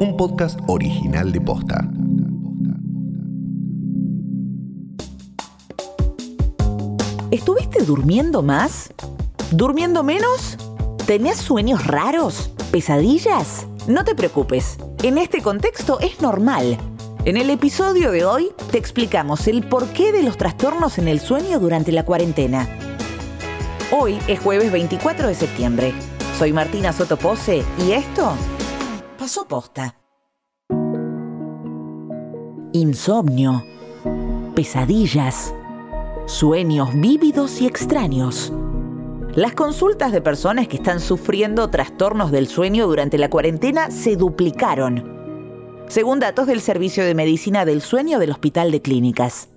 un podcast original de Posta. ¿Estuviste durmiendo más? ¿Durmiendo menos? ¿Tenés sueños raros? ¿Pesadillas? No te preocupes, en este contexto es normal. En el episodio de hoy te explicamos el porqué de los trastornos en el sueño durante la cuarentena. Hoy es jueves 24 de septiembre. Soy Martina Sotopose y esto pasó posta. Insomnio, pesadillas, sueños vívidos y extraños. Las consultas de personas que están sufriendo trastornos del sueño durante la cuarentena se duplicaron, según datos del Servicio de Medicina del Sueño del Hospital de Clínicas.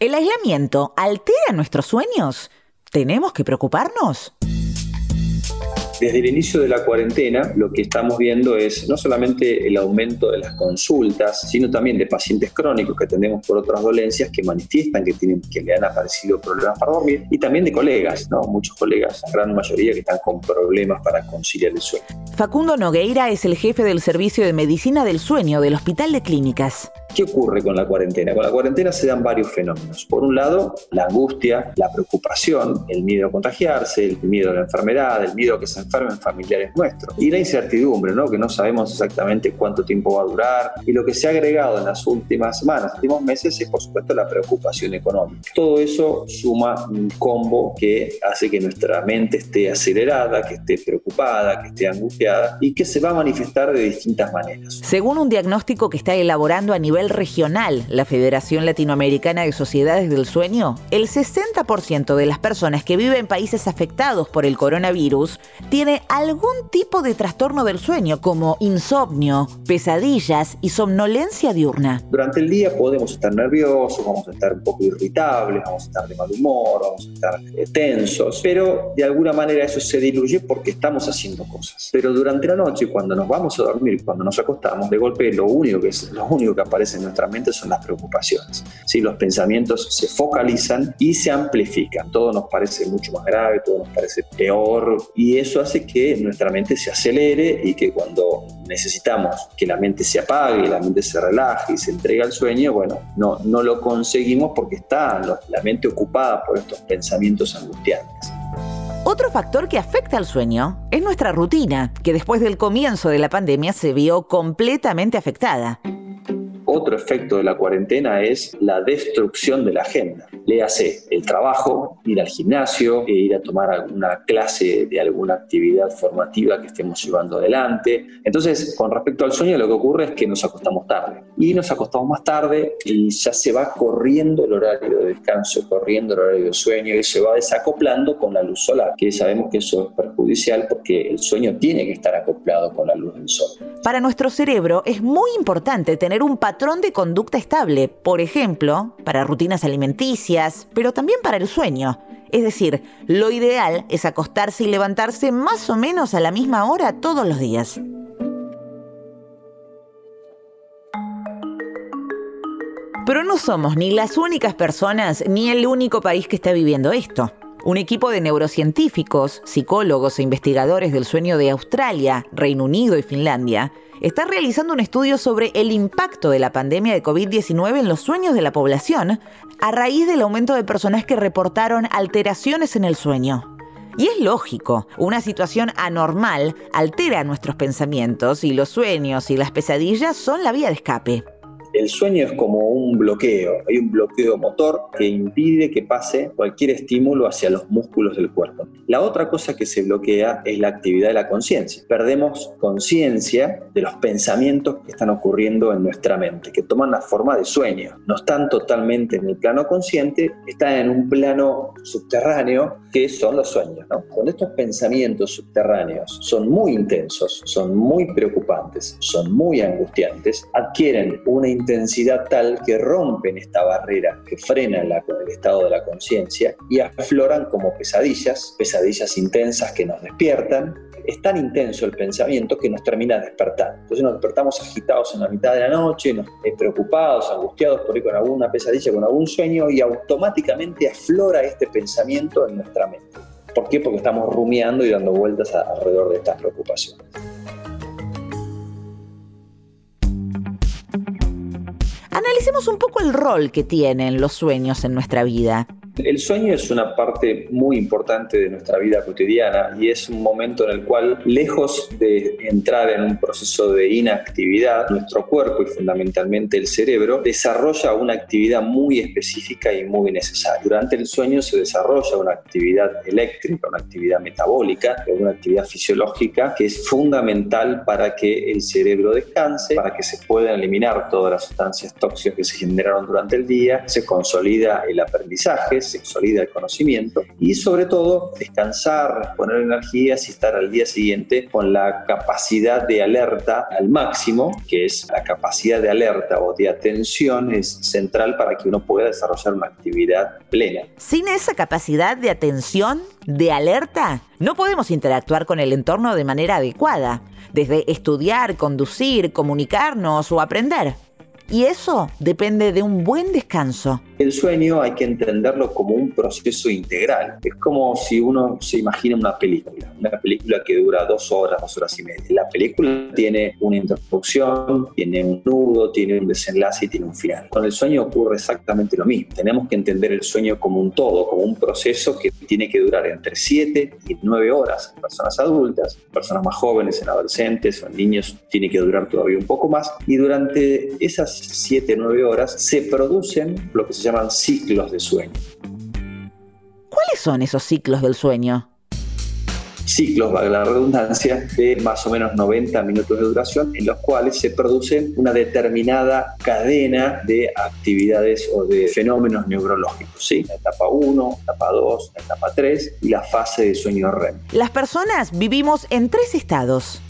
¿El aislamiento altera nuestros sueños? ¿Tenemos que preocuparnos? Desde el inicio de la cuarentena, lo que estamos viendo es no solamente el aumento de las consultas, sino también de pacientes crónicos que atendemos por otras dolencias que manifiestan que, tienen, que le han aparecido problemas para dormir, y también de colegas, ¿no? muchos colegas, la gran mayoría que están con problemas para conciliar el sueño. Facundo Nogueira es el jefe del Servicio de Medicina del Sueño del Hospital de Clínicas. ¿Qué ocurre con la cuarentena? Con la cuarentena se dan varios fenómenos. Por un lado, la angustia, la preocupación, el miedo a contagiarse, el miedo a la enfermedad, el miedo a que se enfermen familiares nuestros. Y la incertidumbre, ¿no? que no sabemos exactamente cuánto tiempo va a durar. Y lo que se ha agregado en las últimas semanas, últimos meses, es por supuesto la preocupación económica. Todo eso suma un combo que hace que nuestra mente esté acelerada, que esté preocupada, que esté angustiada y que se va a manifestar de distintas maneras. Según un diagnóstico que está elaborando a nivel regional la Federación Latinoamericana de Sociedades del Sueño, el 60% de las personas que viven en países afectados por el coronavirus tiene algún tipo de trastorno del sueño, como insomnio, pesadillas y somnolencia diurna. Durante el día podemos estar nerviosos, vamos a estar un poco irritables, vamos a estar de mal humor, vamos a estar eh, tensos, pero de alguna manera eso se diluye porque estamos haciendo cosas. Pero durante la noche, cuando nos vamos a dormir, cuando nos acostamos, de golpe lo único que, es, lo único que aparece en nuestra mente son las preocupaciones. ¿sí? Los pensamientos se focalizan y se amplifican. Todo nos parece mucho más grave, todo nos parece peor y eso hace que nuestra mente se acelere y que cuando necesitamos que la mente se apague, la mente se relaje y se entregue al sueño, bueno, no, no lo conseguimos porque está la mente ocupada por estos pensamientos angustiantes. Otro factor que afecta al sueño es nuestra rutina, que después del comienzo de la pandemia se vio completamente afectada. Otro efecto de la cuarentena es la destrucción de la agenda. Léase el trabajo, ir al gimnasio, e ir a tomar alguna clase de alguna actividad formativa que estemos llevando adelante. Entonces, con respecto al sueño, lo que ocurre es que nos acostamos tarde. Y nos acostamos más tarde y ya se va corriendo el horario de descanso, corriendo el horario de sueño y se va desacoplando con la luz solar, que sabemos que eso es perjudicial porque el sueño tiene que estar acoplado con la luz del sol. Para nuestro cerebro es muy importante tener un patrón de conducta estable, por ejemplo, para rutinas alimenticias, pero también para el sueño. Es decir, lo ideal es acostarse y levantarse más o menos a la misma hora todos los días. Pero no somos ni las únicas personas ni el único país que está viviendo esto. Un equipo de neurocientíficos, psicólogos e investigadores del sueño de Australia, Reino Unido y Finlandia está realizando un estudio sobre el impacto de la pandemia de COVID-19 en los sueños de la población a raíz del aumento de personas que reportaron alteraciones en el sueño. Y es lógico, una situación anormal altera nuestros pensamientos y los sueños y las pesadillas son la vía de escape. El sueño es como un bloqueo, hay un bloqueo motor que impide que pase cualquier estímulo hacia los músculos del cuerpo. La otra cosa que se bloquea es la actividad de la conciencia. Perdemos conciencia de los pensamientos que están ocurriendo en nuestra mente, que toman la forma de sueño. No están totalmente en el plano consciente, están en un plano subterráneo que son los sueños. Cuando estos pensamientos subterráneos son muy intensos, son muy preocupantes, son muy angustiantes, adquieren una intensidad tal que rompen esta barrera, que frenan el estado de la conciencia y afloran como pesadillas, pesadillas intensas que nos despiertan. Es tan intenso el pensamiento que nos termina despertando. Entonces nos despertamos agitados en la mitad de la noche, nos, eh, preocupados, angustiados por ir con alguna pesadilla, con algún sueño y automáticamente aflora este pensamiento en nuestra mente. ¿Por qué? Porque estamos rumiando y dando vueltas alrededor de estas preocupaciones. Analicemos un poco el rol que tienen los sueños en nuestra vida. El sueño es una parte muy importante de nuestra vida cotidiana y es un momento en el cual, lejos de entrar en un proceso de inactividad, nuestro cuerpo y fundamentalmente el cerebro desarrolla una actividad muy específica y muy necesaria. Durante el sueño se desarrolla una actividad eléctrica, una actividad metabólica, una actividad fisiológica que es fundamental para que el cerebro descanse, para que se puedan eliminar todas las sustancias tóxicas que se generaron durante el día, se consolida el aprendizaje, se consolida el conocimiento y sobre todo descansar, poner energías y estar al día siguiente con la capacidad de alerta al máximo, que es la capacidad de alerta o de atención es central para que uno pueda desarrollar una actividad plena. Sin esa capacidad de atención, de alerta, no podemos interactuar con el entorno de manera adecuada, desde estudiar, conducir, comunicarnos o aprender. Y eso depende de un buen descanso. El sueño hay que entenderlo como un proceso integral. Es como si uno se imagina una película, una película que dura dos horas, dos horas y media. La película tiene una introducción, tiene un nudo, tiene un desenlace y tiene un final. Con el sueño ocurre exactamente lo mismo. Tenemos que entender el sueño como un todo, como un proceso que tiene que durar entre 7 y 9 horas en personas adultas, personas más jóvenes, en adolescentes o en niños, tiene que durar todavía un poco más. Y durante esas 7 9 horas se producen lo que se llaman ciclos de sueño. ¿Cuáles son esos ciclos del sueño? ciclos, valga la redundancia, de más o menos 90 minutos de duración, en los cuales se produce una determinada cadena de actividades o de fenómenos neurológicos. ¿sí? La etapa 1, etapa 2, la etapa 3 y la fase de sueño REM. Las personas vivimos en tres estados.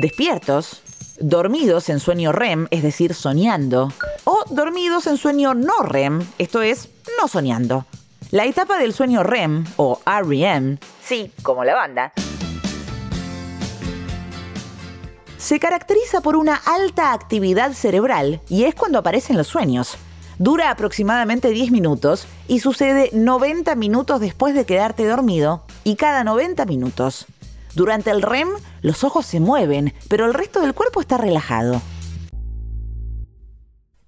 Despiertos, dormidos en sueño REM, es decir, soñando, o dormidos en sueño no REM, esto es, no soñando. La etapa del sueño REM, o REM, sí, como la banda, se caracteriza por una alta actividad cerebral y es cuando aparecen los sueños. Dura aproximadamente 10 minutos y sucede 90 minutos después de quedarte dormido y cada 90 minutos. Durante el REM, los ojos se mueven, pero el resto del cuerpo está relajado.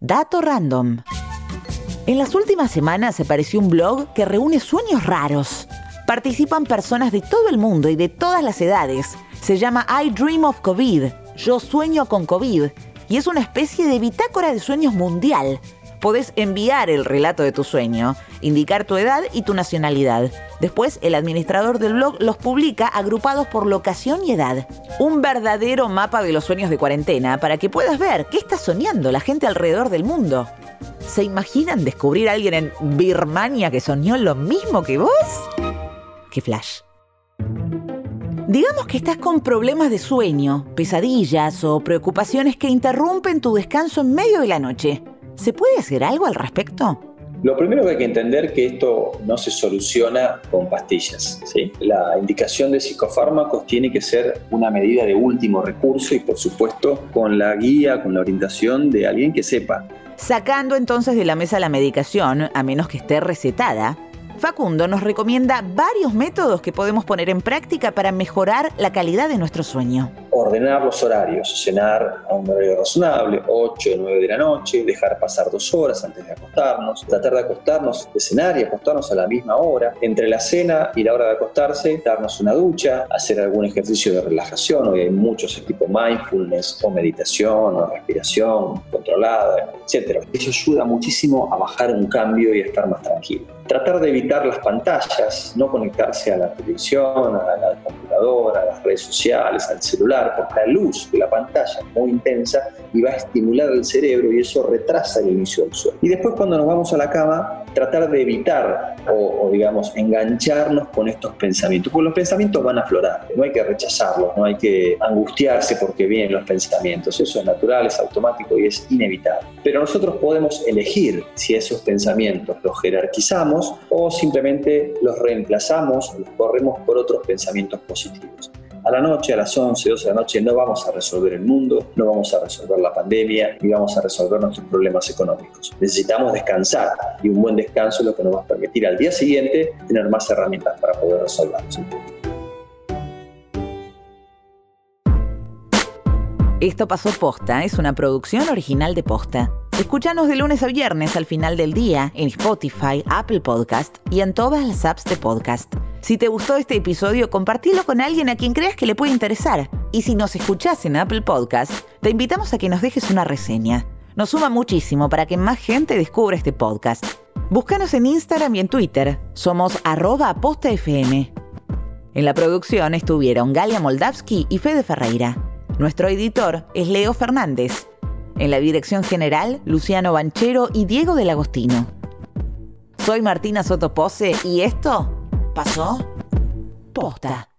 Dato random. En las últimas semanas apareció un blog que reúne sueños raros. Participan personas de todo el mundo y de todas las edades. Se llama I Dream of COVID, Yo sueño con COVID, y es una especie de bitácora de sueños mundial podés enviar el relato de tu sueño, indicar tu edad y tu nacionalidad. Después, el administrador del blog los publica agrupados por locación y edad. Un verdadero mapa de los sueños de cuarentena para que puedas ver qué está soñando la gente alrededor del mundo. ¿Se imaginan descubrir a alguien en Birmania que soñó lo mismo que vos? ¡Qué flash! Digamos que estás con problemas de sueño, pesadillas o preocupaciones que interrumpen tu descanso en medio de la noche. ¿Se puede hacer algo al respecto? Lo primero que hay que entender es que esto no se soluciona con pastillas. ¿sí? La indicación de psicofármacos tiene que ser una medida de último recurso y por supuesto con la guía, con la orientación de alguien que sepa. Sacando entonces de la mesa la medicación, a menos que esté recetada, Facundo nos recomienda varios métodos que podemos poner en práctica para mejorar la calidad de nuestro sueño. Ordenar los horarios, cenar a un horario razonable, 8 o 9 de la noche, dejar pasar dos horas antes de acostarnos, tratar de acostarnos, de cenar y acostarnos a la misma hora. Entre la cena y la hora de acostarse, darnos una ducha, hacer algún ejercicio de relajación, hoy hay muchos tipo mindfulness o meditación o respiración controlada, etc. Eso ayuda muchísimo a bajar un cambio y a estar más tranquilo tratar de evitar las pantallas, no conectarse a la televisión, a la computadora, a las redes sociales, al celular, porque la luz de la pantalla es muy intensa y va a estimular el cerebro y eso retrasa el inicio del sueño. Y después cuando nos vamos a la cama, tratar de evitar o, digamos engancharnos con estos pensamientos, porque los pensamientos van a aflorar, no hay que rechazarlos, no hay que angustiarse porque vienen los pensamientos, eso es natural, es automático y es inevitable. Pero nosotros podemos elegir si esos pensamientos los jerarquizamos o simplemente los reemplazamos, los corremos por otros pensamientos positivos. A la noche, a las 11, 12 de la noche, no vamos a resolver el mundo, no vamos a resolver la pandemia, ni vamos a resolver nuestros problemas económicos. Necesitamos descansar y un buen descanso es lo que nos va a permitir al día siguiente tener más herramientas para poder resolverlos. Esto pasó posta, es una producción original de posta. Escúchanos de lunes a viernes al final del día en Spotify, Apple Podcast y en todas las apps de podcast. Si te gustó este episodio, compartilo con alguien a quien creas que le puede interesar. Y si nos escuchás en Apple Podcast, te invitamos a que nos dejes una reseña. Nos suma muchísimo para que más gente descubra este podcast. Búscanos en Instagram y en Twitter. Somos arroba postafm. En la producción estuvieron Galia Moldavsky y Fede Ferreira. Nuestro editor es Leo Fernández. En la dirección general, Luciano Banchero y Diego del Agostino. Soy Martina Sotopose y esto pasó posta.